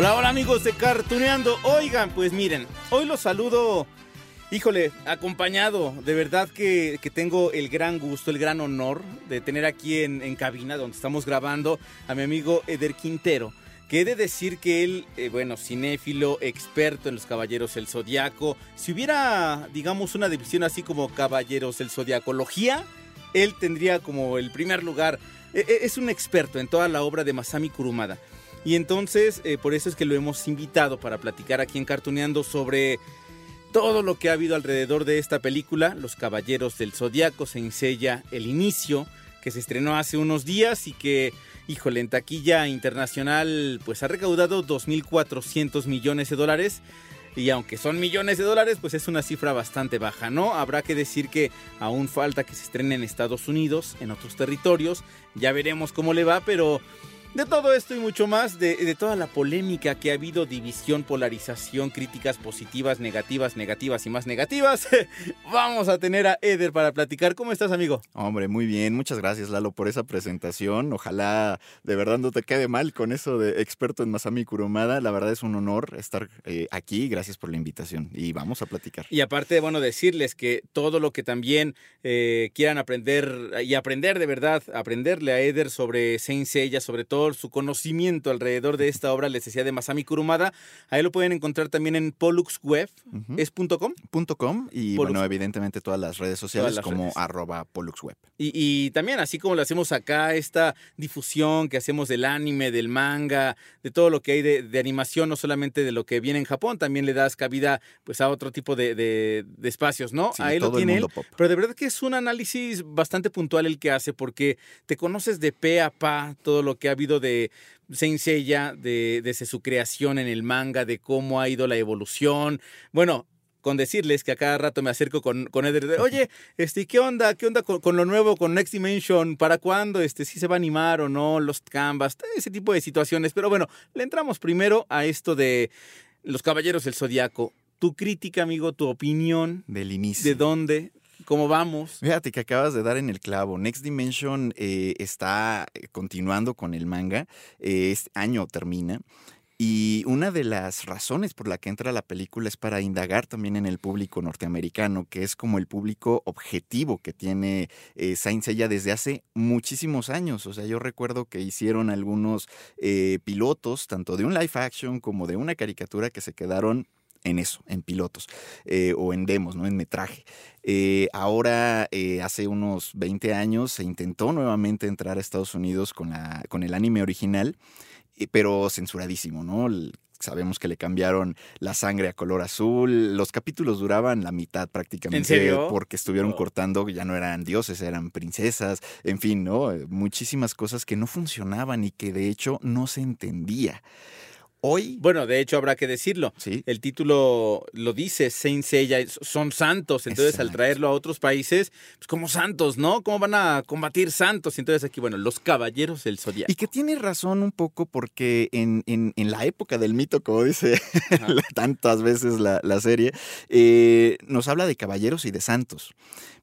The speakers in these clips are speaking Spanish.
Hola, hola amigos de Cartuneando. Oigan, pues miren, hoy los saludo, híjole, acompañado. De verdad que, que tengo el gran gusto, el gran honor de tener aquí en, cabina donde estamos grabando a mi amigo Eder Quintero. Que he de decir que él, eh, bueno, cinéfilo, experto en los Caballeros del Zodiaco. Si hubiera, digamos, una división así como Caballeros del Zodiacología, él tendría como el primer lugar. E- e- Es un experto en toda la obra de Masami Kurumada. Y entonces, eh, por eso es que lo hemos invitado para platicar aquí en Cartuneando sobre todo lo que ha habido alrededor de esta película, Los Caballeros del Zodiaco, se ensella el inicio, que se estrenó hace unos días y que, híjole, en taquilla internacional, pues ha recaudado 2.400 millones de dólares. Y aunque son millones de dólares, pues es una cifra bastante baja, ¿no? Habrá que decir que aún falta que se estrene en Estados Unidos, en otros territorios. Ya veremos cómo le va, pero de todo esto y mucho más, de, de toda la polémica que ha habido, división, polarización, críticas positivas, negativas, negativas y más negativas, vamos a tener a Eder para platicar. ¿Cómo estás, amigo? Hombre, muy bien. Muchas gracias, Lalo, por esa presentación. Ojalá de verdad no te quede mal con eso de experto en Masami Kurumada. La verdad es un honor estar eh, aquí. Gracias por la invitación y vamos a platicar. Y aparte, bueno, decirles que todo lo que también eh, quieran aprender y aprender de verdad, aprenderle a Eder sobre Saint Seiya, sobre todo su conocimiento alrededor de esta obra, les decía, de Masami Kurumada, ahí lo pueden encontrar también en poluxweb. ¿es punto .com? Punto .com y bueno, evidentemente todas las redes sociales las como redes. arroba poluxweb. Y, y también, así como lo hacemos acá, esta difusión que hacemos del anime, del manga, de todo lo que hay de, de animación, no solamente de lo que viene en Japón, también le das cabida pues a otro tipo de, de- de espacios, ¿no? Sí, Ahí lo tiene él. mundo pop. Pero de verdad que es un análisis bastante puntual el que hace, porque te conoces de pe a pa todo lo que ha habido de Saint Seiya, de, desde su creación en el manga, de cómo ha ido la evolución. Bueno, con decirles que a cada rato me acerco con, con Eder de, oye, este, ¿qué onda? ¿Qué onda con, con lo nuevo, con Next Dimension? ¿Para cuándo? Este, si se va a animar o no, los canvas, ese tipo de situaciones. Pero bueno, le entramos primero a esto de los Caballeros del Zodiaco. Tu crítica, amigo, tu opinión, Del inicio. ¿de dónde? ¿Cómo vamos? Fíjate que acabas de dar en el clavo. Next Dimension eh, está eh, continuando con el manga. Eh, este año termina. Y una de las razones por la que entra la película es para indagar también en el público norteamericano, que es como el público objetivo que tiene eh, Saint Seiya desde hace muchísimos años. O sea, yo recuerdo que hicieron algunos pilotos, tanto de un live action como de una caricatura, que se quedaron en eso, en pilotos eh, o en demos, ¿no? En metraje. Eh, ahora, eh, hace unos 20 años, se intentó nuevamente entrar a Estados Unidos con, la, con el anime original, pero censuradísimo, ¿no? El- Sabemos que le cambiaron la sangre a color azul. Los capítulos duraban la mitad prácticamente. ¿En serio? Porque estuvieron Oh. cortando, ya no eran dioses, eran princesas. En fin, ¿no? Muchísimas cosas que no funcionaban y que de hecho no se entendía. Hoy, Bueno, de hecho habrá que decirlo. sí, El título lo dice, Saint Seiya, son santos. Entonces, al traerlo a otros países, pues como santos, ¿no? ¿Cómo van a combatir santos? Entonces aquí, bueno, los caballeros del zodiaco. Y que tiene razón un poco porque en, en- en la época del mito, como dice tantas veces la, la serie, eh, nos habla de caballeros y de santos.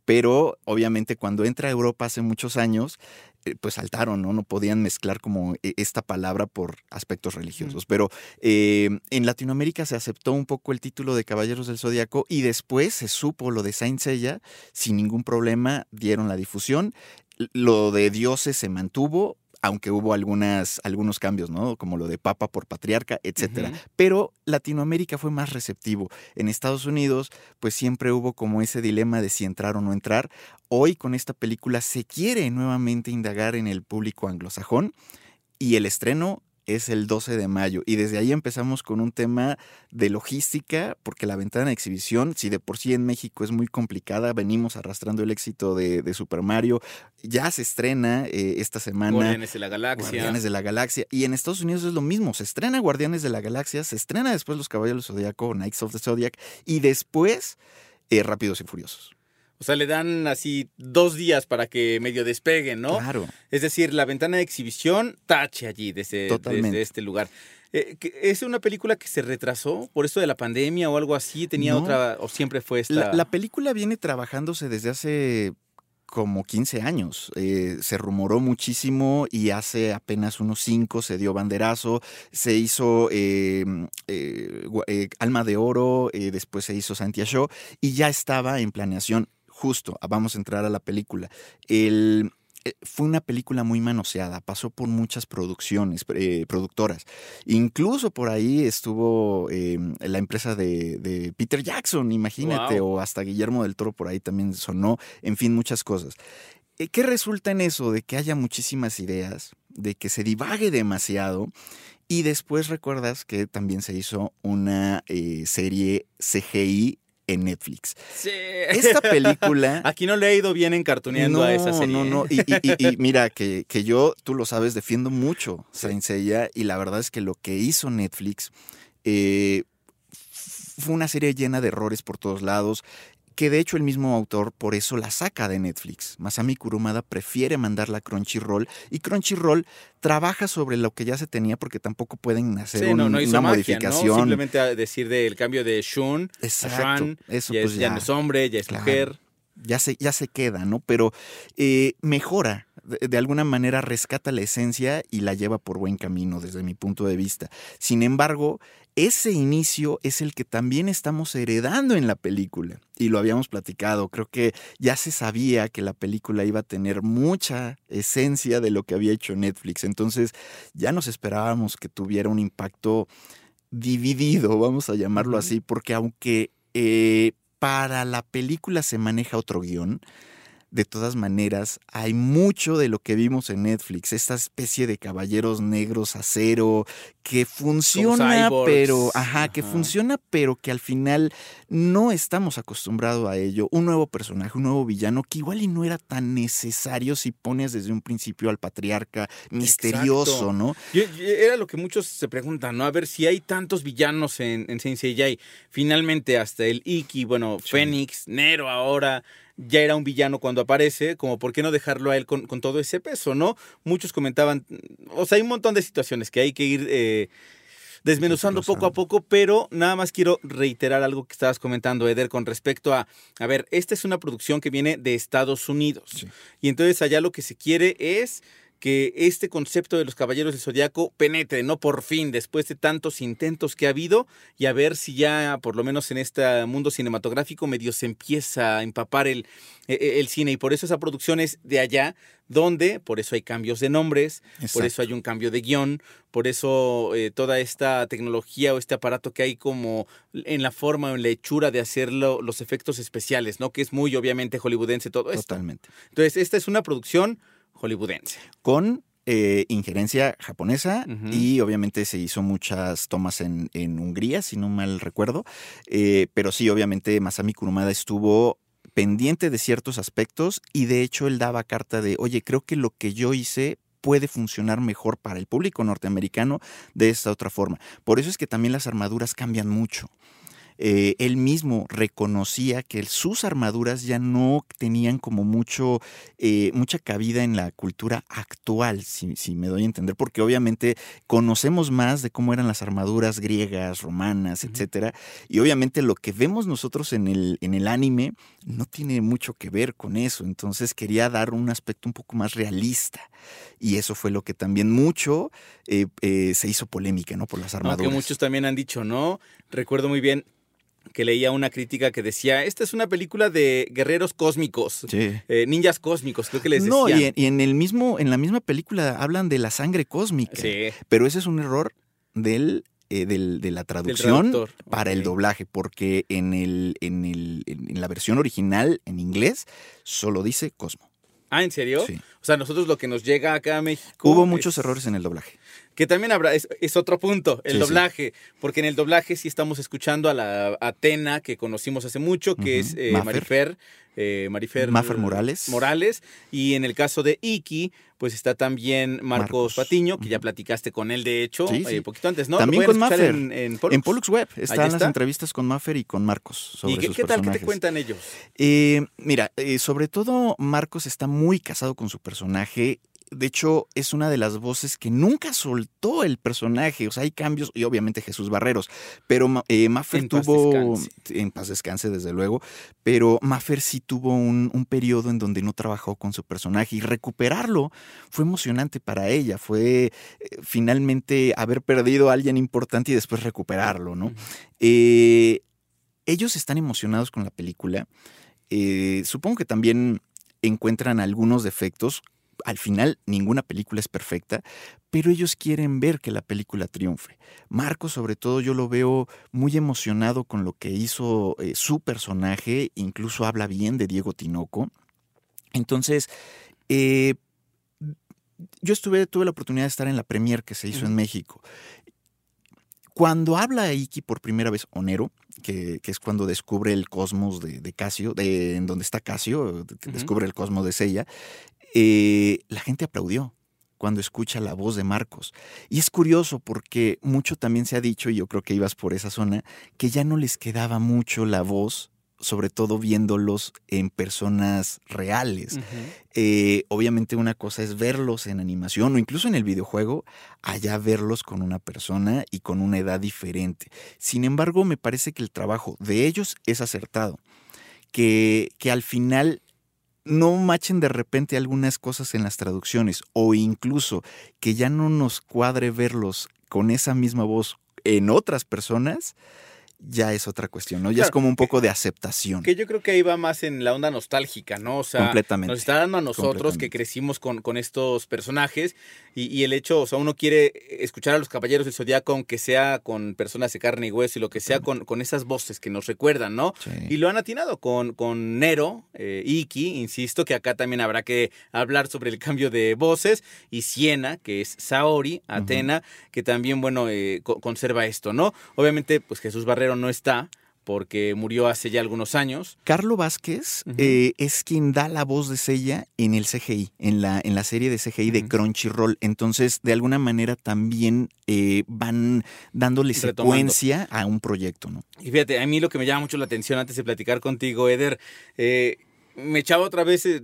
Pero obviamente cuando entra a Europa hace muchos años, eh, pues saltaron, ¿no? No podían mezclar como eh, esta palabra por aspectos religiosos. Pero eh, en Latinoamérica se aceptó un poco el título de Caballeros del Zodíaco y después se supo lo de Saint Seiya, sin ningún problema dieron la difusión. Lo de dioses se mantuvo, aunque hubo algunas, algunos cambios, ¿no? Como lo de papa por patriarca, etcétera. Pero Latinoamérica fue más receptivo. En Estados Unidos, pues siempre hubo como ese dilema de si entrar o no entrar. Hoy con esta película se quiere nuevamente indagar en el público anglosajón y el estreno es el 12 de mayo. Y desde ahí empezamos con un tema de logística, porque la ventana de exhibición, si de por sí en México es muy complicada, venimos arrastrando el éxito de, de Super Mario. Ya se estrena eh, esta semana. Guardianes de la Galaxia. Guardianes de la Galaxia. Y en Estados Unidos es lo mismo. Se estrena Guardianes de la Galaxia, se estrena después Los Caballeros del Zodíaco, Knights of the Zodiac, y después eh, Rápidos y Furiosos. O sea, le dan así dos días para que medio despeguen, ¿no? Claro. Es decir, la ventana de exhibición tache allí desde, este lugar. Eh, ¿Es una película que se retrasó por esto de la pandemia o algo así? ¿Tenía No. otra o siempre fue esta? La, la película viene trabajándose desde hace como 15 años. Eh, se rumoró muchísimo y hace apenas unos 5 se dio banderazo. Se hizo eh, Alma de Oro, después se hizo Santiago y ya estaba en planeación. Justo, ah, vamos a entrar a la película. El, eh, fue una película muy manoseada, pasó por muchas producciones, eh, productoras. Incluso por ahí estuvo eh, la empresa de, de Peter Jackson, imagínate, Wow. o hasta Guillermo del Toro por ahí también sonó, en fin, muchas cosas. Eh, ¿Qué resulta en eso? De que haya muchísimas ideas, de que se divague demasiado. Y después recuerdas que también se hizo una eh, serie CGI en Netflix. Sí. Esta película... Aquí no le he ido bien encartuneando a esa serie. No, no, y, y- y- y mira, que, que yo, tú lo sabes, defiendo mucho Saint Seiya y la verdad es que lo que hizo Netflix eh, fue una serie llena de errores por todos lados, que de hecho el mismo autor por eso la saca de Netflix. Masami Kurumada prefiere mandarla a Crunchyroll y Crunchyroll trabaja sobre lo que ya se tenía porque tampoco pueden hacer Sí, no, un- no hizo una magia, modificación. ¿no? Simplemente decir del cambio de Shun a Exacto, eso ya, pues es, ya ya. no es hombre, ya es Claro. mujer. ya se, ya se queda, ¿no? Pero eh, mejora, de, de alguna manera rescata la esencia y la lleva por buen camino desde mi punto de vista. Sin embargo, ese inicio es el que también estamos heredando en la película. Y lo habíamos platicado, creo que ya se sabía que la película iba a tener mucha esencia de lo que había hecho Netflix. Entonces ya nos esperábamos que tuviera un impacto dividido, vamos a llamarlo así, porque aunque eh, para la película se maneja otro guion, de todas maneras, hay mucho de lo que vimos en Netflix, esta especie de caballeros negros acero que funciona, pero ajá, que funciona, pero que al final no estamos acostumbrados a ello. Un nuevo personaje, un nuevo villano que igual y no era tan necesario si pones desde un principio al patriarca misterioso, Exacto. ¿no? Era lo que muchos se preguntan, ¿no? A ver si hay tantos villanos en, en Saint Seiya finalmente hasta el Iki, bueno, Sí. Fénix, Nero ahora ya era un villano cuando aparece, como por qué no dejarlo a él con, con todo ese peso, ¿no? Muchos comentaban, o sea, hay un montón de situaciones que hay que ir eh, desmenuzando poco a poco, pero nada más quiero reiterar algo que estabas comentando, Eder, con respecto a, a ver, esta es una producción que viene de Estados Unidos. Sí. Y entonces allá lo que se quiere es que este concepto de los caballeros del zodiaco penetre, ¿no? Por fin, después de tantos intentos que ha habido, y a ver si ya, por lo menos en este mundo cinematográfico, medio se empieza a empapar el, e- el cine. Y por eso esa producción es de allá, donde, por eso hay cambios de nombres, por eso hay un cambio de guion, por eso eh, toda esta tecnología o este aparato que hay como en la forma o en la hechura de hacerlo, los efectos especiales, ¿no? Que es muy obviamente hollywoodense todo esto. Totalmente. Entonces, esta es una producción hollywoodense. Con eh, injerencia japonesa y obviamente se hizo muchas tomas en, en Hungría, si no mal recuerdo. Eh, pero sí, obviamente Masami Kurumada estuvo pendiente de ciertos aspectos y de hecho él daba carta de, oye, creo que lo que yo hice puede funcionar mejor para el público norteamericano de esta otra forma. Por eso es que también las armaduras cambian mucho. Eh, él mismo reconocía que sus armaduras ya no tenían como mucho, eh, mucha cabida en la cultura actual, si, si me doy a entender, porque obviamente conocemos más de cómo eran las armaduras griegas, romanas, Ujú. etcétera, y obviamente lo que vemos nosotros en el, en el anime no tiene mucho que ver con eso, entonces quería dar un aspecto un poco más realista, y eso fue lo que también mucho eh, eh, se hizo polémica, ¿no? Por las armaduras. Aunque muchos también han dicho, ¿no? Recuerdo muy bien que leía una crítica que decía, esta es una película de guerreros cósmicos, Sí. eh, ninjas cósmicos, creo que les No, decían. y en, y en el mismo, en la misma película hablan de la sangre cósmica. Sí, Pero ese es un error del, eh, del- de la traducción para el doblaje, porque en, el, en, el, en, la versión original, en inglés, solo dice Cosmo. Ah, ¿en serio? Sí. O sea, nosotros lo que nos llega acá a México... Hubo muchos es- errores en el doblaje. Que también habrá, es, es otro punto, el Sí, sí. doblaje, porque en el doblaje sí estamos escuchando a la Atena que conocimos hace mucho, que es eh. Marifer, eh, Marifer Maffer Morales. Morales, y en el caso de Iki, pues está también Marcos, Marcos. Patiño, que ya platicaste con él de hecho, Sí, eh, sí. poquito antes, ¿no? También con Maffer. En, en Pollux. En Pollux Web están las está. entrevistas con Maffer y con Marcos sobre ¿Y qué, sus qué tal? ¿Qué te cuentan ellos? Eh, mira, eh, sobre todo Marcos está muy casado con su personaje. De hecho, es una de las voces que nunca soltó el personaje. O sea, hay cambios, y obviamente Jesús Barreros. Pero eh, Maffer En paz tuvo. descanse. En paz descanse, desde luego. Pero Maffer sí tuvo un, un periodo en donde no trabajó con su personaje. Y recuperarlo fue emocionante para ella. Fue eh, finalmente haber perdido a alguien importante y después recuperarlo, ¿no? Eh, ellos están emocionados con la película. Eh, supongo que también encuentran algunos defectos. Al final, ninguna película es perfecta, pero ellos quieren ver que la película triunfe. Marco, sobre todo, yo lo veo muy emocionado con lo que hizo eh, su personaje, incluso habla bien de Diego Tinoco. Entonces, eh, yo estuve, tuve la oportunidad de estar en la premier que se hizo en. México. Cuando habla Iki por primera vez, Onero, que, que es cuando descubre el cosmos de, de Casio, de, en donde está Casio, descubre el cosmos de Seiya, eh, la gente aplaudió cuando escucha la voz de Marcos. Y es curioso porque mucho también se ha dicho, y yo creo que ibas por esa zona, que ya no les quedaba mucho la voz, sobre todo viéndolos en personas reales. Eh, obviamente una cosa es verlos en animación o incluso en el videojuego, allá verlos con una persona y con una edad diferente. Sin embargo, me parece que el trabajo de ellos es acertado. Que, que al final no machen de repente algunas cosas en las traducciones o incluso que ya no nos cuadre verlos con esa misma voz en otras personas, ya es otra cuestión, ¿no? Ya es como un poco de aceptación. Que yo creo que ahí va más en la onda nostálgica, ¿no? O sea, Completamente. nos está dando a nosotros que crecimos con, con estos personajes y, y el hecho, o sea, uno quiere escuchar a los caballeros del zodiaco, aunque sea con personas de carne y hueso y lo que sea, con, con esas voces que nos recuerdan, ¿no? Sí. Y lo han atinado con, con Nero, eh, Iki, insisto que acá también habrá que hablar sobre el cambio de voces, y Siena, que es Saori, Atena, que también, bueno, eh, co- conserva esto, ¿no? Obviamente, pues Jesús Barrero no está porque murió hace ya algunos años. Carlo Vázquez eh, es quien da la voz de Sella en el CGI, en la, en la serie de CGI de. Crunchyroll. Entonces, de alguna manera también eh, van dándole Retomando. secuencia a un proyecto, ¿no? Y fíjate, a mí lo que me llama mucho la atención antes de platicar contigo, Eder, eh, me echaba otra vez eh,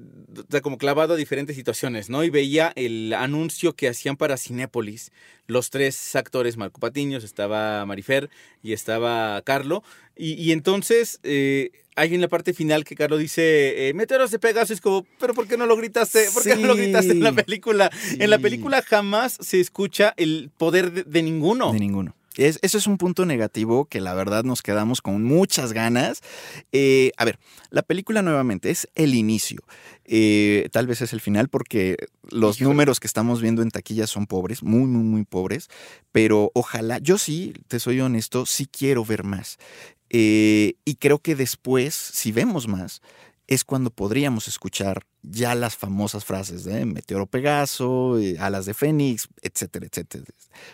como clavado a diferentes situaciones, ¿no? Y veía el anuncio que hacían para Cinépolis. Los tres actores, Marco Patiños, estaba Marifer y estaba Carlo. Y, y entonces eh, hay en la parte final que Carlo dice, eh, meteoros de Pegaso, es como, pero ¿por qué no lo gritaste? ¿Por qué no lo gritaste en la película? En la película jamás se escucha el poder de, de ninguno. De ninguno. Es, eso es un punto negativo que la verdad nos quedamos con muchas ganas. Eh, a ver, la película nuevamente es el inicio. Eh, tal vez es el final porque los Híjole. números que estamos viendo en taquilla son pobres, muy, muy, muy pobres. Pero ojalá, yo sí, te soy honesto, sí quiero ver más. Eh, y creo que después, si vemos más, es cuando podríamos escuchar ya las famosas frases de Meteoro Pegaso, Alas de Fénix, etcétera, etcétera.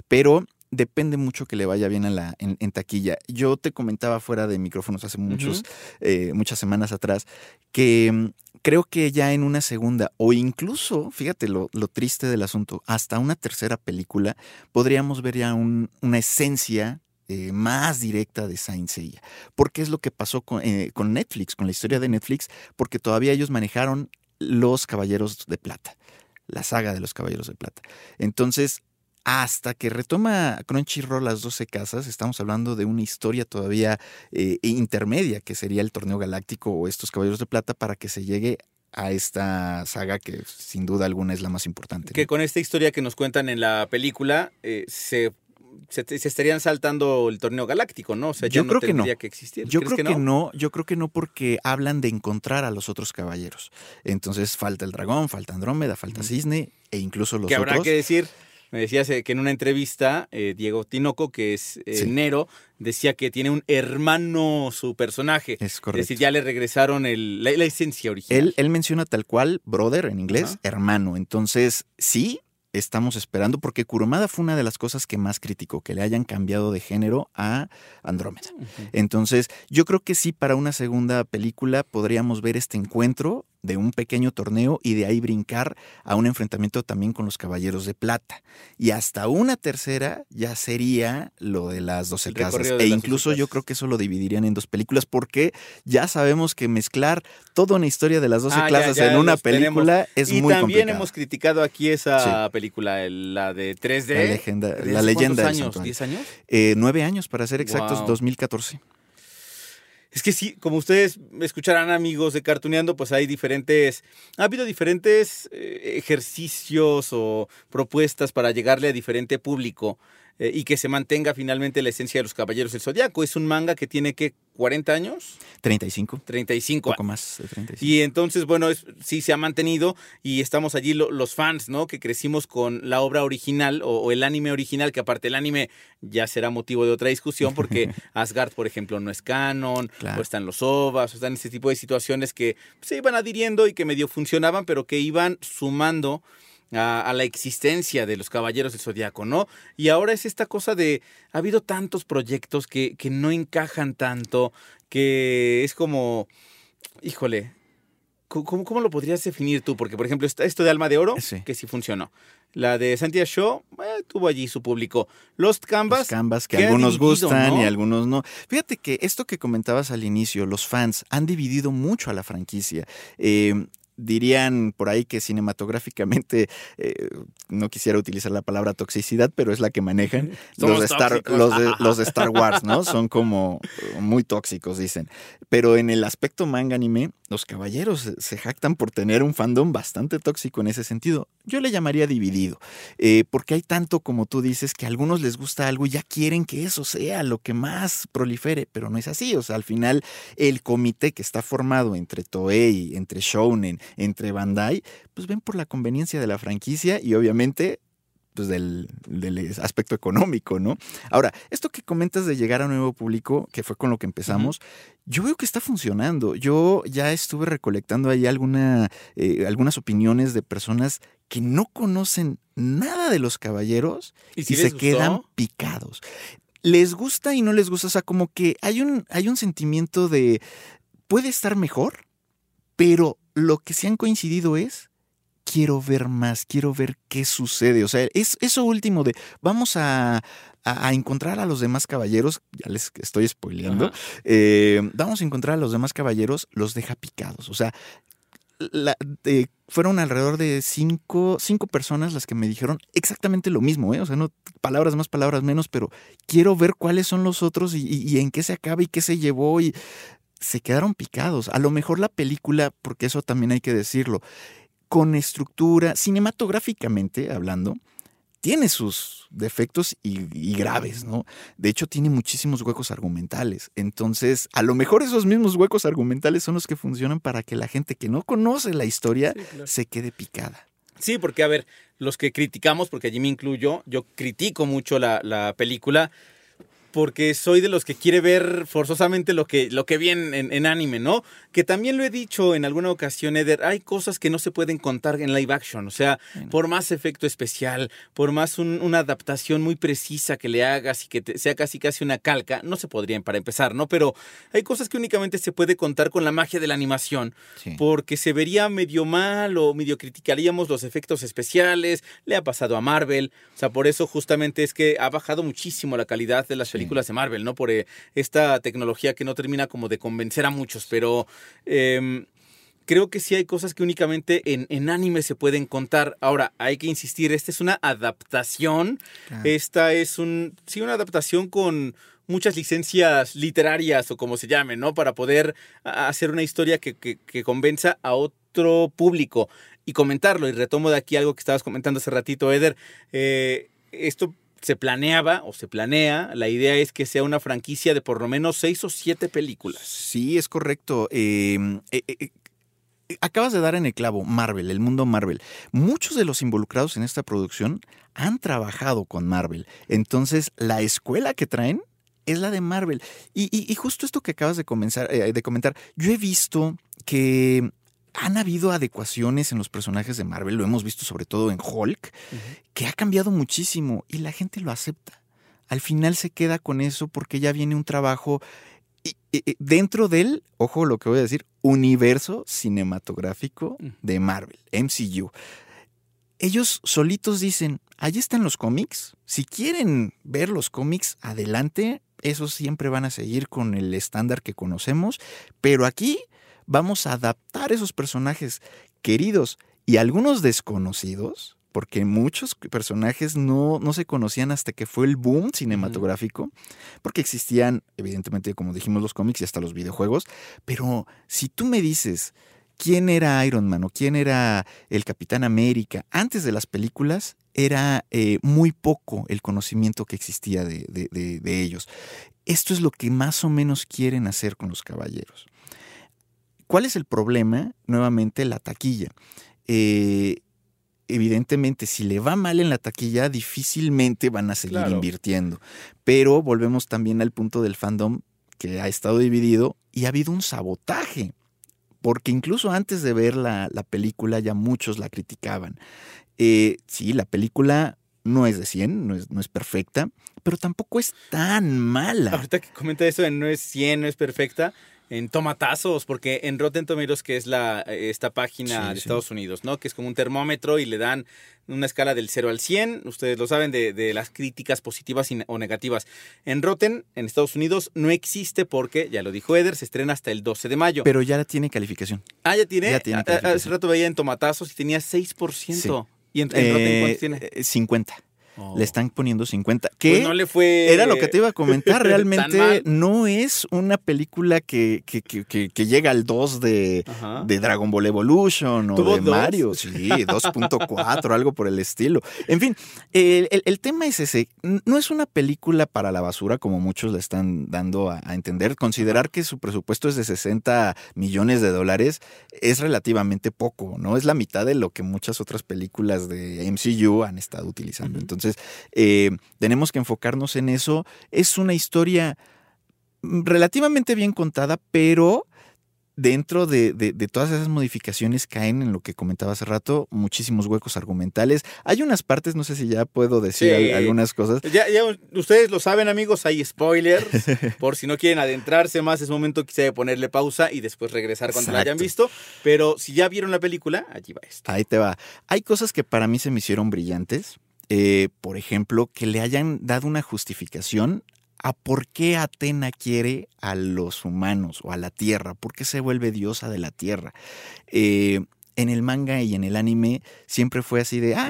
Pero depende mucho que le vaya bien a la, en, en taquilla. Yo te comentaba fuera de micrófonos hace muchos, eh, muchas semanas atrás que mm, creo que ya en una segunda o incluso, fíjate lo, lo triste del asunto, hasta una tercera película podríamos ver ya un- una esencia eh, más directa de Saint Seiya. Porque es lo que pasó con, eh, con Netflix, con la historia de Netflix, porque todavía ellos manejaron los Caballeros de Plata, la saga de los Caballeros de Plata. Entonces, hasta que retoma Crunchyroll las 12 casas, estamos hablando de una historia todavía eh, intermedia, que sería el Torneo Galáctico o estos Caballeros de Plata, para que se llegue a esta saga que sin duda alguna es la más importante. Que ¿no? con esta historia que nos cuentan en la película, eh, se, se, se estarían saltando el torneo galáctico, ¿no? O sea, ya Yo no creo que no. que existir. Yo ¿Crees creo que no? yo creo que no porque hablan de encontrar a los otros caballeros. Entonces falta el dragón, falta Andrómeda, falta. Cisne e incluso los Que habrá otros. que decir, me decías eh, que en una entrevista, eh, Diego Tinoco, que es eh, Sí. Nero, decía que tiene un hermano su personaje. Es Es correcto. decir, ya le regresaron el- la, la esencia original. Él, él menciona tal cual, brother en inglés, hermano. Entonces, sí, estamos esperando, porque Kurumada fue una de las cosas que más criticó, que le hayan cambiado de género a Andrómeda. Entonces, yo creo que sí, para una segunda película podríamos ver este encuentro de un pequeño torneo y de ahí brincar a un enfrentamiento también con los Caballeros de Plata. Y hasta una tercera ya sería lo de las 12 El casas. E incluso 12 yo creo que eso lo dividirían en dos películas porque ya sabemos que mezclar toda una historia de las 12 Ah, clases ya en una tenemos. película es y muy también complicado. hemos criticado aquí esa película, el- la de 3D. La legenda- ¿Desde la leyenda ¿Cuántos años? santuario. ¿10 años? Eh, nueve años, para ser exactos, Wow. 2014. Es que sí, como ustedes escucharán amigos de Cartuneando, pues hay diferentes, ha habido diferentes eh, ejercicios o propuestas para llegarle a diferente público eh, y que se mantenga finalmente la esencia de los Caballeros del Zodiaco. Es un manga que tiene que 40 años, 35, 35 poco más de 35. Y entonces, bueno, es- sí se ha mantenido y estamos allí lo- los fans, ¿no? Que crecimos con la obra original o, o el anime original, que aparte el anime ya será motivo de otra discusión porque Asgard, por ejemplo, no es canon, Claro. o están los OVAs, o están ese tipo de situaciones que se iban adhiriendo y que medio funcionaban, pero que iban sumando a, a la existencia de los Caballeros del Zodiaco, ¿no? Y ahora es esta cosa de, ha habido tantos proyectos que, que no encajan tanto, que es como, híjole, ¿cómo, cómo- lo podrías definir tú? Porque, por ejemplo, esto de Alma de Oro, Sí. que sí funcionó. La de Santiago Show, eh, tuvo allí su público. Lost Canvas, Los canvas que algunos dividido, gustan y ¿no? algunos no. Fíjate que esto que comentabas al inicio, los fans han dividido mucho a la franquicia. Eh, dirían por ahí que cinematográficamente, eh, no quisiera utilizar la palabra toxicidad, pero es la que manejan. Los de, Star, los, de, los de Star Wars, ¿no? Son como muy tóxicos, dicen. Pero en el aspecto manga anime, los caballeros se- se jactan por tener un fandom bastante tóxico en ese sentido. Yo le llamaría dividido, eh, porque hay tanto como tú dices que a algunos les gusta algo y ya quieren que eso sea lo que más prolifere, pero no es así. O sea, al final el comité que está formado entre Toei, entre Shounen, entre Bandai, pues ven por la conveniencia de la franquicia y obviamente pues del, del aspecto económico, ¿no? Ahora, esto que comentas de llegar a un nuevo público, que fue con lo que empezamos, yo veo que está funcionando. Yo ya estuve recolectando ahí alguna, eh, algunas opiniones de personas que no conocen nada de los caballeros ¿Y se gustó? quedan picados. Les gusta y no les gusta, o sea, como que hay un, hay un sentimiento de puede estar mejor, pero lo que sí han coincidido es quiero ver más, quiero ver qué sucede. O sea, es eso último de vamos a, a- a encontrar a los demás caballeros, ya les estoy spoileando, eh, vamos a encontrar a los demás caballeros, los deja picados. O sea, la- eh, fueron alrededor de cinco, cinco personas las que me dijeron exactamente lo mismo, ¿eh? O sea, no palabras más, palabras menos, pero quiero ver cuáles son los otros y, y- y en qué se acaba y qué se llevó y se quedaron picados. A lo mejor la película, porque eso también hay que decirlo, con estructura, cinematográficamente hablando, tiene sus defectos y, y graves, ¿no? De hecho, tiene muchísimos huecos argumentales. Entonces, a lo mejor esos mismos huecos argumentales son los que funcionan para que la gente que no conoce la historia Sí, claro. se quede picada. Sí, porque a ver, los que criticamos, porque allí me incluyo, yo critico mucho la, la película porque soy de los que quiere ver forzosamente lo que, lo que vi en, en- en anime, ¿no? Que también lo he dicho en alguna ocasión, Eder, hay cosas que no se pueden contar en live action, o sea, Bueno. por más efecto especial, por más un- una adaptación muy precisa que le hagas y que te- sea casi casi una calca, no se podrían para empezar, ¿no? Pero hay cosas que únicamente se puede contar con la magia de la animación Sí. porque se vería medio mal o medio criticaríamos los efectos especiales, le ha pasado a Marvel, o sea, por eso justamente es que ha bajado muchísimo la calidad de las. Películas de Marvel, ¿no? Por eh, esta tecnología que no termina como de convencer a muchos, pero em, creo que sí hay cosas que únicamente en, en anime se pueden contar. Ahora, hay que insistir, esta es una adaptación, esta es un, sí, una adaptación con muchas licencias literarias o como se llame, ¿no? Para poder hacer una historia que, que- que convenza a otro público y comentarlo. Y retomo de aquí algo que estabas comentando hace ratito, Eder. Eh, esto se planeaba o se planea, la idea es que sea una franquicia de por lo menos seis o siete películas. Sí, es correcto. Eh, eh, eh, eh, acabas de dar en el clavo, Marvel, el mundo Marvel. Muchos de los involucrados en esta producción han trabajado con Marvel. Entonces, la escuela que traen es la de Marvel. Y, y- y justo esto que acabas de, comenzar, eh, de comentar, yo he visto que han habido adecuaciones en los personajes de Marvel, lo hemos visto sobre todo en Hulk, que ha cambiado muchísimo y la gente lo acepta. Al final se queda con eso porque ya viene un trabajo y- dentro del, ojo lo que voy a decir, universo cinematográfico Mm. de Marvel, MCU. Ellos solitos dicen, ahí están los cómics, si quieren ver los cómics, adelante, esos siempre van a seguir con el estándar que conocemos, pero aquí vamos a adaptar esos personajes queridos y algunos desconocidos, porque muchos personajes no, no se conocían hasta que fue el boom cinematográfico, porque existían, evidentemente, como dijimos, los cómics y hasta los videojuegos, pero si tú me dices quién era Iron Man o quién era el Capitán América antes de las películas, era eh, muy poco el conocimiento que existía de, de- de- de ellos. Esto es lo que más o menos quieren hacer con los caballeros. ¿Cuál es el problema? Nuevamente, la taquilla. Eh, evidentemente, si le va mal en la taquilla, difícilmente van a seguir Claro. invirtiendo. Pero volvemos también al punto del fandom que ha estado dividido y ha habido un sabotaje. Porque incluso antes de ver la, la película ya muchos la criticaban. Eh, sí, la película no es de 100, no es, no es perfecta, pero tampoco es tan mala. Ahorita que comenta eso de no es 100, no es perfecta, en tomatazos, porque en Rotten Tomatoes, que es la, esta página Sí, de sí. Estados Unidos, ¿no? Que es como un termómetro y le dan una escala del 0 al 100, ustedes lo saben, de, de las críticas positivas y o negativas. En Rotten, en Estados Unidos, no existe porque, ya lo dijo Eder, se estrena hasta el 12 de mayo. Pero ya tiene calificación. ah, ya tiene. ya tiene Ah, ah, Hace rato veía en tomatazos y tenía 6%. ¿Y en, en Eh, Rotten cuánto tiene? eh, 50. Oh. Le están poniendo 50. Pues Que no le fue. era lo que te iba a comentar. Realmente no es una película que, que, que- que- que llega al 2 de, de Dragon Ball Evolution o ¿Tuvo de dos? Mario. Sí, 2.4, algo por el estilo. En fin, el, el- el tema es ese. No es una película para la basura como muchos le están dando a, a entender. Considerar que su presupuesto es de 60 millones de dólares es relativamente poco, ¿no? Es la mitad de lo que muchas otras películas de MCU han estado utilizando. Ujú. Entonces, eh, tenemos que enfocarnos en eso. Es una historia mm, relativamente bien contada, pero dentro de, de- de todas esas modificaciones caen en lo que comentaba hace rato, muchísimos huecos argumentales. Hay unas partes, no sé si ya puedo decir Sí. al- algunas cosas. Ya, ya ustedes lo saben, amigos, hay spoilers. por si no quieren adentrarse más, es momento quizá de ponerle pausa y después regresar cuando la hayan visto. Pero si ya vieron la película, allí va esto. Ahí te va. Hay cosas que para mí se me hicieron brillantes. Eh, por ejemplo, que le hayan dado una justificación a por qué Atena quiere a los humanos o a la Tierra, por qué se vuelve diosa de la Tierra. Eh, en el manga y en el anime siempre fue así de, ah,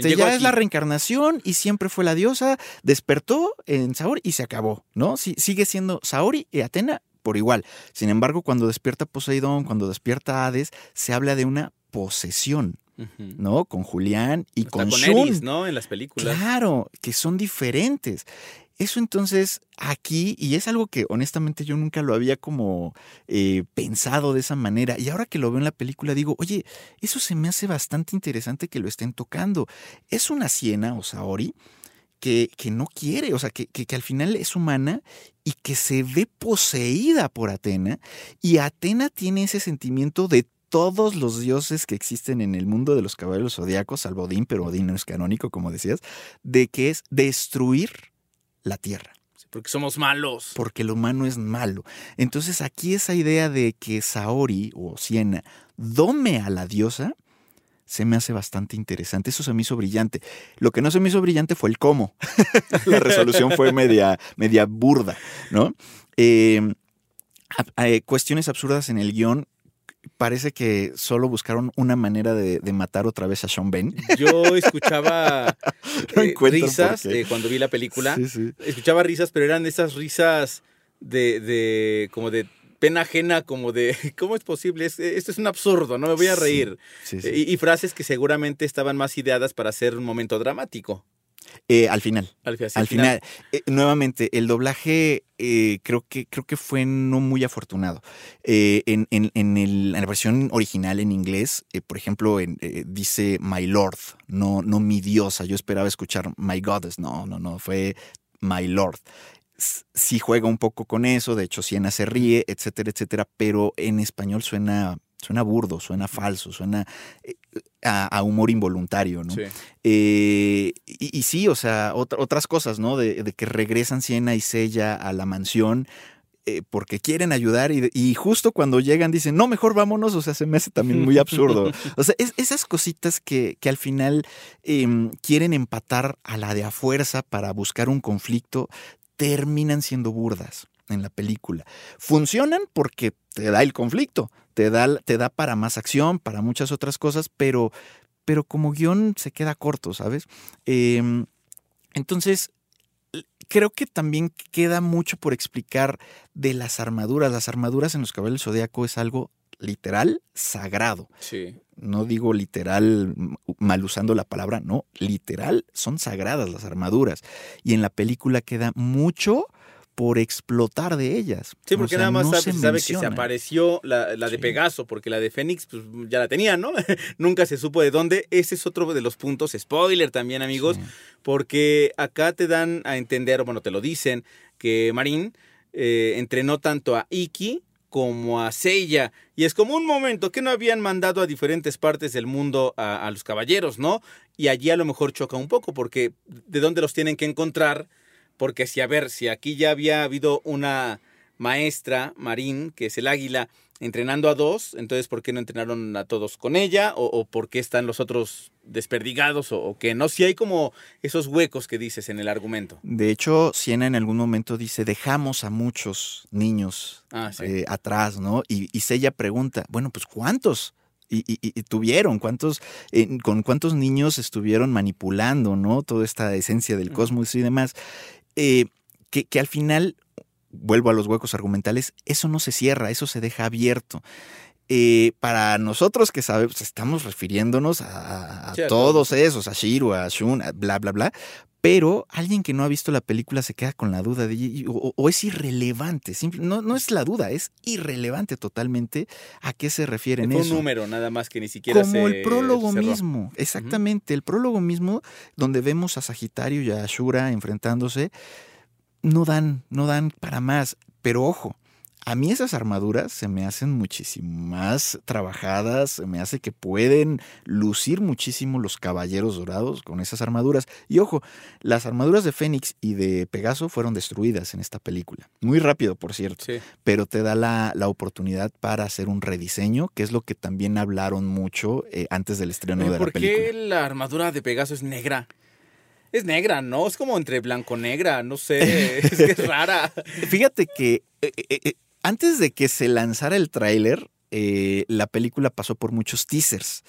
este, Llegó ya es la reencarnación y siempre fue la diosa, despertó en Saori y se acabó, ¿no? Si- sigue siendo Saori y Atena por igual. Sin embargo, cuando despierta Poseidón, cuando despierta Hades, se habla de una posesión. ¿No? Con Julián y Hasta con, con Shun. Eris, ¿no? En las películas. Claro, que son diferentes. Eso entonces aquí, y es algo que honestamente yo nunca lo había como eh, pensado de esa manera, y ahora que lo veo en la película digo, oye, eso se me hace bastante interesante que lo estén tocando. Es una siena o Saori que, que no quiere, o sea, que, que, que al final es humana y que se ve poseída por Atena, y Atena tiene ese sentimiento de todos los dioses que existen en el mundo de los caballeros zodiacos, salvo Odín, pero Odín no es canónico, como decías, de que es destruir la tierra, Sí, Porque somos malos. porque el humano es malo. Entonces aquí esa idea de que Saori o Siena dome a la diosa se me hace bastante interesante. Eso se me hizo brillante. Lo que no se me hizo brillante fue el cómo. la resolución fue media, media burda, ¿no? Eh, a- eh, cuestiones absurdas en el guion. Parece que solo buscaron una manera de, de matar otra vez a Sean Ben. Yo escuchaba No eh, risas eh, cuando vi la película. Sí, sí. Escuchaba risas, pero eran esas risas de, de como de pena ajena, como de ¿cómo es posible? Es- esto es un absurdo, no me voy a Sí, reír. Sí, sí. Y, y frases que seguramente estaban más ideadas para hacer un momento dramático. Eh, al final. Al, Al final, eh, nuevamente, el doblaje eh, creo, que, creo que fue no muy afortunado. En, en- en el- en la versión original en inglés, por ejemplo, dice My Lord, no, no mi diosa. Yo esperaba escuchar My Goddess. No, no, no, fue My Lord. Sí juega un poco con eso, de hecho Siena se ríe, etcétera, etcétera, pero en español suena suena burdo, suena falso, suena eh, a, a humor involuntario, ¿no? Sí. Eh, y, y sí, o sea, ot- otras cosas, ¿no? De, de que regresan Siena y Sella a la mansión eh, porque quieren ayudar y, y justo cuando llegan dicen, no, mejor vámonos, o sea, se me hace también muy absurdo. O sea, es- esas cositas que, que al final em, quieren empatar a la de a fuerza para buscar un conflicto, terminan siendo burdas en la película. Funcionan porque te da el conflicto, te da, te da para más acción, para muchas otras cosas, pero, pero como guion se queda corto, ¿sabes? Em, entonces, creo que también queda mucho por explicar de las armaduras. Las armaduras en los caballeros del zodiaco es algo literal sagrado. Sí. No digo literal mal usando la palabra, no, literal son sagradas las armaduras. Y en la película queda mucho por explotar de ellas. Sí, O porque sea, nada más no sabe, se sabe que se apareció la, la de Sí. Pegaso, porque la de Fénix pues, ya la tenía, ¿no? Nunca se supo de dónde. Ese es otro de los puntos, spoiler también, amigos, Sí. porque acá te dan a entender, o bueno, te lo dicen, que Marín eh, entrenó tanto a Iki como a Seiya. Y es como un momento que no habían mandado a diferentes partes del mundo a, a los caballeros, ¿no? Y allí a lo mejor choca un poco, porque ¿de dónde los tienen que encontrar? Porque si, a ver, si aquí ya había habido una maestra, Marín, que es el águila, entrenando a dos, entonces ¿por qué no entrenaron a todos con ella? ¿O, o por qué están los otros desperdigados? ¿O, o qué? No, si hay como esos huecos que dices en el argumento. De hecho, Siena en algún momento dice, dejamos a muchos niños Ah, sí. eh, atrás, ¿no? Y, y Sella pregunta, bueno, pues ¿cuántos? Y, y- y tuvieron, ¿cuántos, eh, con cuántos niños estuvieron manipulando, ¿no? Toda esta esencia del cosmos y demás. Eh, que, que al final, vuelvo a los huecos argumentales, eso no se cierra, eso se deja abierto. Eh, para nosotros que sabemos, estamos refiriéndonos a, a Sí, a todos esos, a Shiro, a Shun, a bla, bla, bla. Pero alguien que no ha visto la película se queda con la duda de, o, o es irrelevante. simple- no, no es la duda, es irrelevante totalmente a qué se refieren Fue un eso. número nada más que ni siquiera Como se el prólogo cerró. mismo, exactamente, el prólogo mismo, donde vemos a Sagitario y a Ashura enfrentándose, no dan, no dan para más. Pero ojo, a mí esas armaduras se me hacen muchísimo más trabajadas, se me hace que pueden lucir muchísimo los caballeros dorados con esas armaduras. Y ojo, las armaduras de Fénix y de Pegaso fueron destruidas en esta película. Muy rápido, por cierto Sí. pero te da la, la oportunidad para hacer un rediseño, que es lo que también hablaron mucho eh, antes del estreno de la ¿Por película. qué la armadura de Pegaso es negra? Es negra, ¿no? Es como entre blanco-negra, no sé, es que es rara. Fíjate que eh, eh, antes de que se lanzara el tráiler, eh, la película pasó por muchos teasers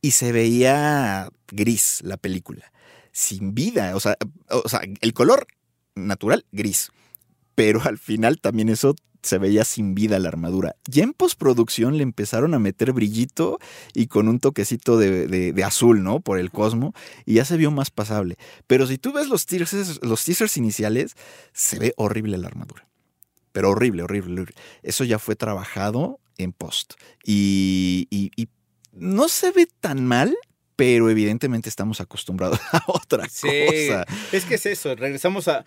y se veía gris la película, sin vida, o sea, o sea, el color natural gris, pero al final también eso se veía sin vida la armadura. Ya en postproducción le empezaron a meter brillito y con un toquecito de, de- de azul, ¿no? Por el cosmo, y ya se vio más pasable. Pero si tú ves los teasers, los teasers iniciales, se ve horrible la armadura. Pero horrible, horrible, horrible. Eso ya fue trabajado en post. Y, y- y no se ve tan mal, pero evidentemente estamos acostumbrados a otra Sí, cosa. es que es eso, regresamos a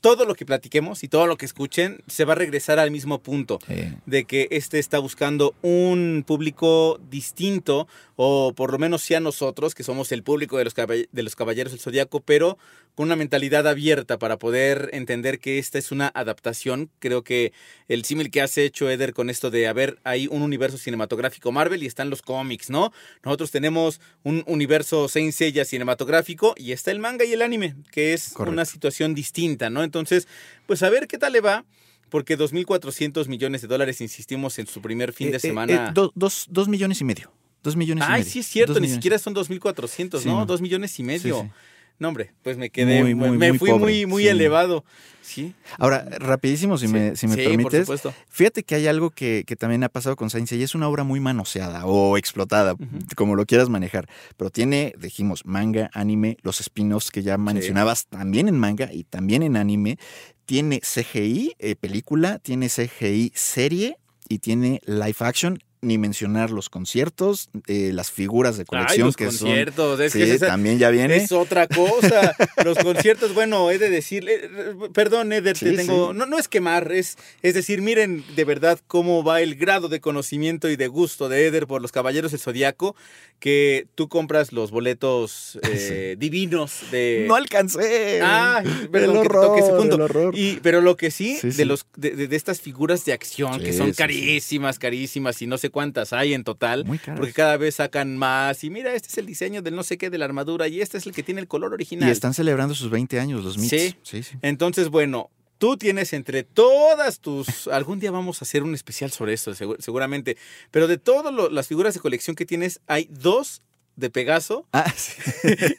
todo lo que platiquemos y todo lo que escuchen se va a regresar al mismo punto. De que este está buscando un público distinto, o por lo menos sí a nosotros, que somos el público de los, de los Caballeros del Zodíaco, pero con una mentalidad abierta para poder entender que esta es una adaptación. Creo que el símil que has hecho, Eder, con esto de, a ver, hay un universo cinematográfico Marvel y están los cómics, ¿no? Nosotros tenemos un universo Saint Seiya cinematográfico y está el manga y el anime, que es Correcto. una situación distinta, ¿no? Entonces, pues a ver qué tal le va. Porque 2.400 millones de dólares, insistimos, en su primer fin eh, de eh, semana. eh, do- dos, dos millones y medio. Dos millones y Ay, medio. sí es cierto, ni siquiera son 2.400, Sí, ¿no? no. Dos millones y medio. Sí, sí. No, hombre, pues me quedé, Muy, me- muy, me muy fui pobre, muy, muy elevado. Sí. Ahora, rapidísimo, si me, si me Sí, por permites. supuesto. Fíjate que hay algo que, que también ha pasado con Saint Seiya. Es una obra muy manoseada o explotada, como lo quieras manejar. Pero tiene, dijimos, manga, anime, los spin-offs que ya mencionabas también en manga y también en anime. Tiene CGI, eh, película, tiene CGI serie y tiene live action ni mencionar los conciertos, eh, las figuras de Ay, colección los que son. conciertos, es Sí, que esa- también ya viene. Es otra cosa. Los conciertos, bueno, he de decir, eh, perdón, Eder, te tengo, sí. no, no es quemar, es, es decir, miren de verdad cómo va el grado de conocimiento y de gusto de Eder por los Caballeros del Zodiaco, que tú compras los boletos eh, divinos de... No alcancé. Ah, el perdón, que toque ese punto. el horror. Y, pero lo que sí, de los de, de- de estas figuras de acción que son carísimas, carísimas y no sé cuántas hay en total, Muy caras. porque cada vez sacan más y mira, este es el diseño del no sé qué de la armadura y este es el que tiene el color original. Y están celebrando sus 20 años los Mits. Sí. sí, sí. Entonces, bueno, tú tienes entre todas tus algún día vamos a hacer un especial sobre segu- seguramente, pero de todas las figuras de colección que tienes hay dos de Pegaso Ah, sí.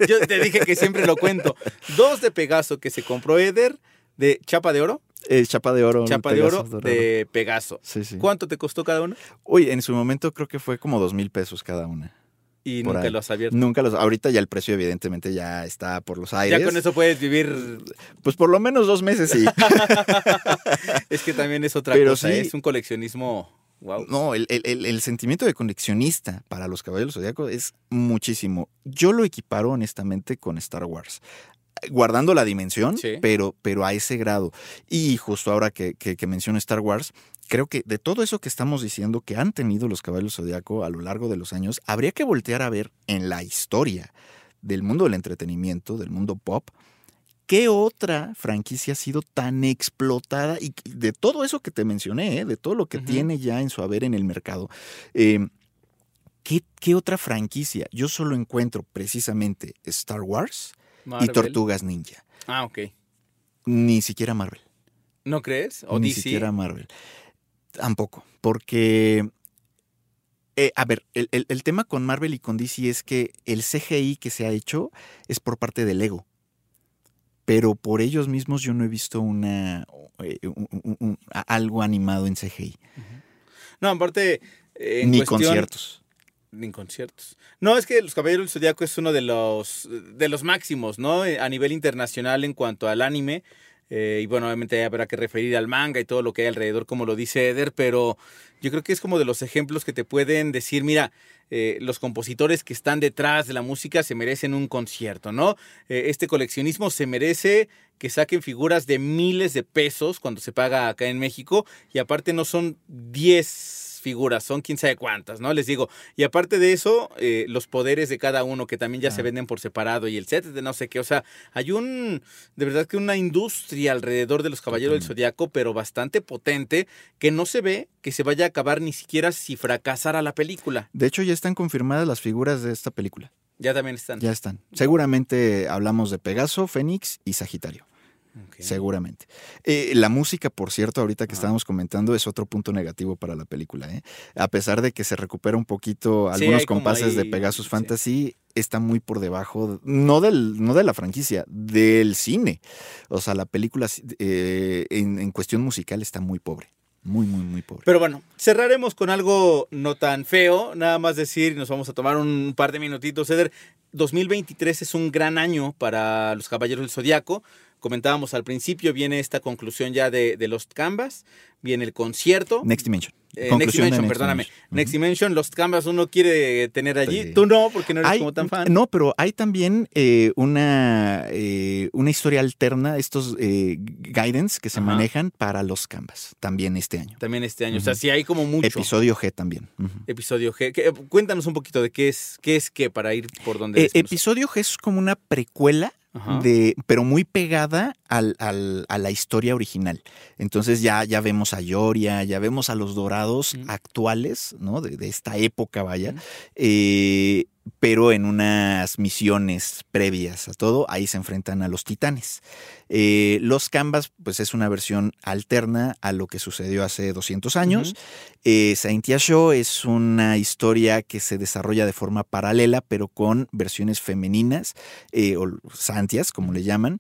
Yo te dije que siempre lo cuento. Dos de Pegaso que se compró Eder de chapa de oro, Eh, chapa de oro. chapa de Pegaso oro dorado. de Pegaso. Sí, sí. ¿Cuánto te costó cada uno? Uy, en su momento creo que fue como dos mil pesos cada una. Y nunca ahí. lo has abierto. Nunca los. Ahorita ya el precio, evidentemente, ya está por los aires. Ya con eso puedes vivir. Pues por lo menos dos meses sí. es que también es otra Pero cosa. sí. ¿eh? Es un coleccionismo. Wow. No, el, el- el- el sentimiento de coleccionista para los Caballeros Zodíaco es muchísimo. Yo lo equiparo honestamente con Star Wars. Guardando la dimensión, Sí. pero, pero a ese grado. Y justo ahora que, que, que menciono Star Wars, creo que de todo eso que estamos diciendo que han tenido los Caballeros Zodíaco a lo largo de los años, habría que voltear a ver en la historia del mundo del entretenimiento, del mundo pop, ¿Qué otra franquicia ha sido tan explotada? Y de todo eso que te mencioné, ¿eh? de todo lo que tiene ya en su haber en el mercado, eh, ¿qué, qué otra franquicia? Yo solo encuentro precisamente Star Wars y. Tortugas Ninja. Ah, ok. Ni siquiera Marvel. ¿No crees? ¿O ni DC? siquiera Marvel. Tampoco, porque... eh, a ver, el, el- el tema con Marvel y con DC es que el CGI que se ha hecho es por parte del Lego. Pero por ellos mismos yo no he visto una eh, un- un- un- a- algo animado en CGI. No, aparte. eh, en ni cuestión- conciertos. Ni conciertos. No, es que Los Caballeros del Zodíaco es uno de los, de los máximos, ¿no? Eh, A nivel internacional en cuanto al anime. Eh, y bueno, obviamente habrá que referir al manga y todo lo que hay alrededor, como lo dice Eder, pero yo creo que es como de los ejemplos que te pueden decir, mira, eh, los compositores que están detrás de la música se merecen un concierto, ¿no? Este coleccionismo se merece que saquen figuras de miles de pesos cuando se paga acá en México y aparte no son 10 figuras, son quién sabe cuántas, ¿no? Les digo, y aparte de eso, eh, los poderes de cada uno que también ya se venden por separado y el set de no sé qué, o sea, hay un, de verdad que una industria alrededor de los Caballeros del. Zodiaco, pero bastante potente, que no se ve que se vaya a acabar ni siquiera si fracasara la película. De hecho, ya están confirmadas las figuras de esta película. Ya también están. Ya están. Seguramente hablamos de Pegaso, Fénix y Sagitario. Seguramente. Eh, la música, por cierto, ahorita que estábamos comentando, es otro punto negativo para la película. ¿eh? A pesar de que se recupera un poquito algunos compases de Pegasus sí. Fantasy, está muy por debajo, no, del, no de la franquicia, del cine. O sea, la película eh, en, en cuestión musical está muy pobre. Muy, muy, muy pobre. Pero bueno, cerraremos con algo no tan feo, nada más decir, nos vamos a tomar un par de minutitos, Eder. 2023 es un gran año para los Caballeros del Zodiaco. Comentábamos al principio, viene esta conclusión ya de, de Lost Canvas, viene el concierto. Next Dimension. Eh, Next Dimension, perdóname. Next Dimension, Lost Canvas uno quiere tener allí. Sí. Tú no, porque no eres Hay- como tan fan. No, pero hay también eh, una, eh, una historia alterna, estos eh, guidance que se manejan para los canvas, también este año. También este año. O sea, sí hay como mucho. Episodio G también. Episodio G. ¿Qué- cuéntanos un poquito de qué es qué es qué para ir por donde Eh, episodio G es como una precuela, Ajá. de, pero muy pegada al- al- a la historia original. Entonces ya, ya vemos a Yoria, ya vemos a los dorados actuales, ¿no? De, de esta época, vaya. Eh, pero en unas misiones previas a todo, ahí se enfrentan a los titanes. Eh, los Canvas, pues es una versión alterna a lo que sucedió hace 200 años. Ujú. Eh, Saintia Show es una historia que se desarrolla de forma paralela, pero con versiones femeninas, eh, o santias, como le llaman,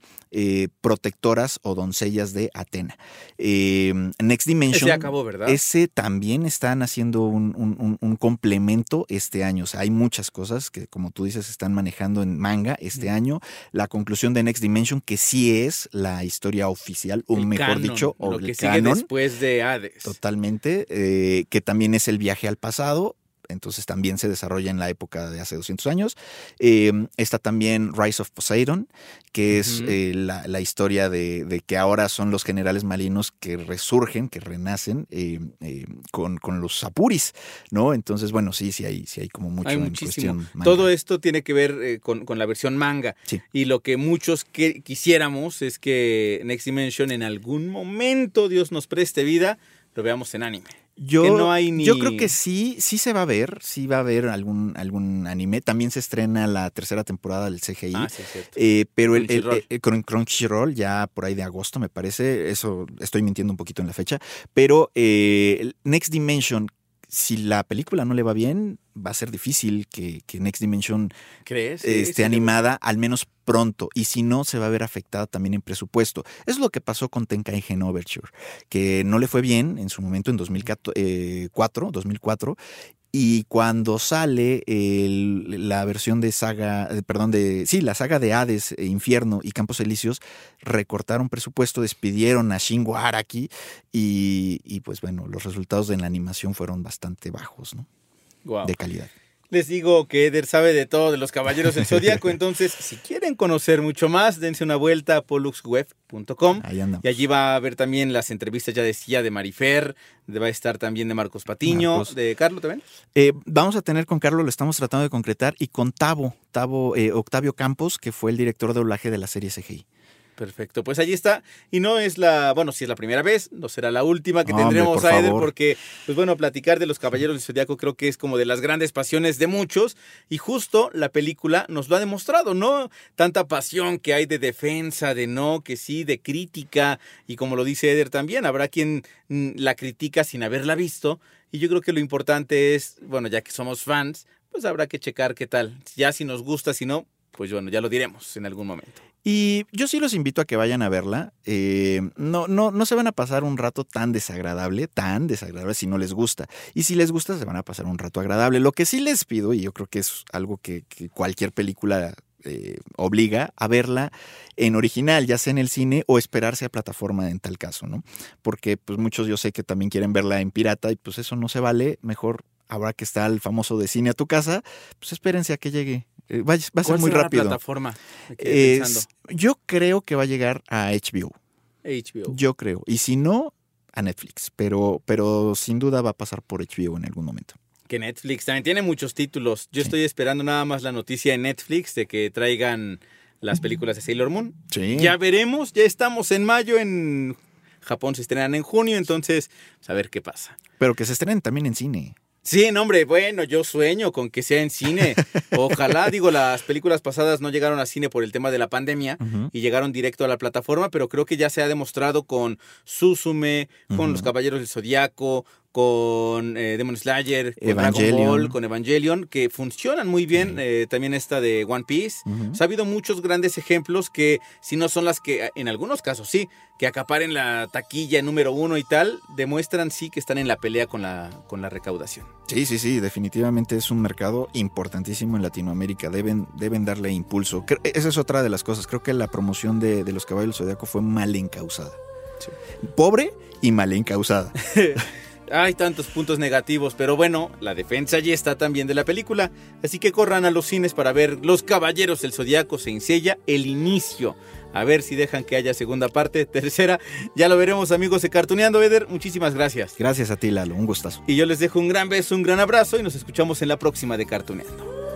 protectoras o doncellas de Atena. Next Dimension. Ese acabó, ¿verdad? Ese también están haciendo un- un complemento este año. O sea, hay muchas cosas que, como tú dices, están manejando en manga este año. La conclusión de Next Dimension, que sí es la historia oficial, o El mejor canon, dicho, o lo el que sigue después de Hades. totalmente, eh, que también es el viaje al pasado. Entonces también se desarrolla en la época de hace 200 años. Eh, está también Rise of Poseidon, que es eh, la, la historia de, de que ahora son los generales marinos que resurgen, que renacen eh, eh, con, con los Apuris, ¿no? Entonces, bueno, sí, sí hay, sí hay como mucho Hay en muchísimo. cuestión manga. Todo esto tiene que ver eh, con, con la versión manga. Sí. Y lo que muchos que quisiéramos es que Next Dimension en algún momento Dios nos preste vida, lo veamos en anime. Yo, que no hay ni- yo creo que sí, sí se va a ver, sí va a haber algún, algún anime. También se estrena la tercera temporada del CGI. Ah, sí, cierto. Eh, pero el, el- Crunchyroll. el- con Crunchyroll ya por ahí de agosto me parece, eso estoy mintiendo un poquito en la fecha, pero eh, Next Dimension, si la película no le va bien, va a ser difícil que, que Next Dimension ¿Crees? Sí, sí, esté animada, al menos pronto, y si no, se va a ver afectada también en presupuesto. Es lo que pasó con Tenkaigen Overture, que no le fue bien en su momento en 2004, 2004 y cuando sale el- la versión de saga, eh, perdón, de sí, la saga de Hades, eh, Infierno y Campos Elíseos, recortaron presupuesto, despidieron a Shingo Araki y, y, pues bueno, los resultados de la animación fueron bastante bajos, ¿no? De calidad. Les digo que Eder sabe de todo de los caballeros del zodiaco, entonces si quieren conocer mucho más, dense una vuelta a poluxweb.com. Y allí va a haber también las entrevistas, ya decía, de Marifer, de- va a estar también de Marcos Patiño, Marcos. de Carlos también. Eh, vamos a tener con Carlos, lo estamos tratando de concretar, y con Tavo, Tavo eh, Octavio Campos, que fue el director de doblaje de la serie CGI. Perfecto, pues allí está. Y no es la, bueno, si es la primera vez, no será la última que hombre, tendremos por a Eder, favor. porque, pues bueno, platicar de los Caballeros del Zodiaco creo que es como de las grandes pasiones de muchos. Y justo la película nos lo ha demostrado, ¿no? Tanta pasión que hay de defensa, de no, que sí, de crítica. Y como lo dice Eder también, habrá quien mm, la critica sin haberla visto. Y yo creo que lo importante es, bueno, ya que somos fans, pues habrá que checar qué tal. Ya si nos gusta, si no, pues bueno, ya lo diremos en algún momento. Y yo sí los invito a que vayan a verla. Eh, no, no, no se van a pasar un rato tan desagradable, tan desagradable si no les gusta. Y si les gusta, se van a pasar un rato agradable. Lo que sí les pido, y yo creo que es algo que, que cualquier película eh, obliga a verla en original, ya sea en el cine o esperarse a plataforma en tal caso, ¿no? Porque pues muchos yo sé que también quieren verla en pirata y pues eso no se vale. Mejor ahora que está el famoso de cine a tu casa, pues espérense a que llegue. Eh, va, va a ser ¿Cuál muy será rápido. la plataforma? Es- yo creo que va a llegar a HBO. HBO. Yo creo. Y si no, a Netflix. Pero, pero sin duda va a pasar por HBO en algún momento. Que Netflix también tiene muchos títulos. Yo Sí. estoy esperando nada más la noticia en Netflix de que traigan las películas de Sailor Moon. Sí. Ya veremos, ya estamos en mayo, en Japón se estrenan en junio, entonces a ver qué pasa. Pero que se estrenen también en cine. Sí, no, hombre, bueno, yo sueño con que sea en cine. Ojalá, digo, las películas pasadas no llegaron a cine por el tema de la pandemia y llegaron directo a la plataforma, pero creo que ya se ha demostrado con Suzume, con. Los Caballeros del Zodiaco, con eh, Demon Slayer, con Dragon Evangelion. Ball, con Evangelion, que funcionan muy bien. eh, también esta de One Piece. Ujú. O sea, ha habido muchos grandes ejemplos que, si no son las que, en algunos casos sí, que acaparen la taquilla número uno y tal, demuestran sí que están en la pelea con la, con la recaudación. Sí, sí, sí. Definitivamente es un mercado importantísimo en Latinoamérica. Deben, deben darle impulso. Cre- Esa es otra de las cosas. Creo que la promoción de, de los caballos del Zodiaco fue mal encausada. Sí. Pobre y mal encausada. Hay tantos puntos negativos, pero bueno, la defensa ya está también de la película. Así que corran a los cines para ver Los Caballeros del Zodiaco se ensella el inicio. A ver si dejan que haya segunda parte, tercera. Ya lo veremos, amigos de Cartuneando, Eder. Muchísimas gracias. Gracias a ti, Lalo. Un gustazo. Y yo les dejo un gran beso, un gran abrazo y nos escuchamos en la próxima de Cartuneando.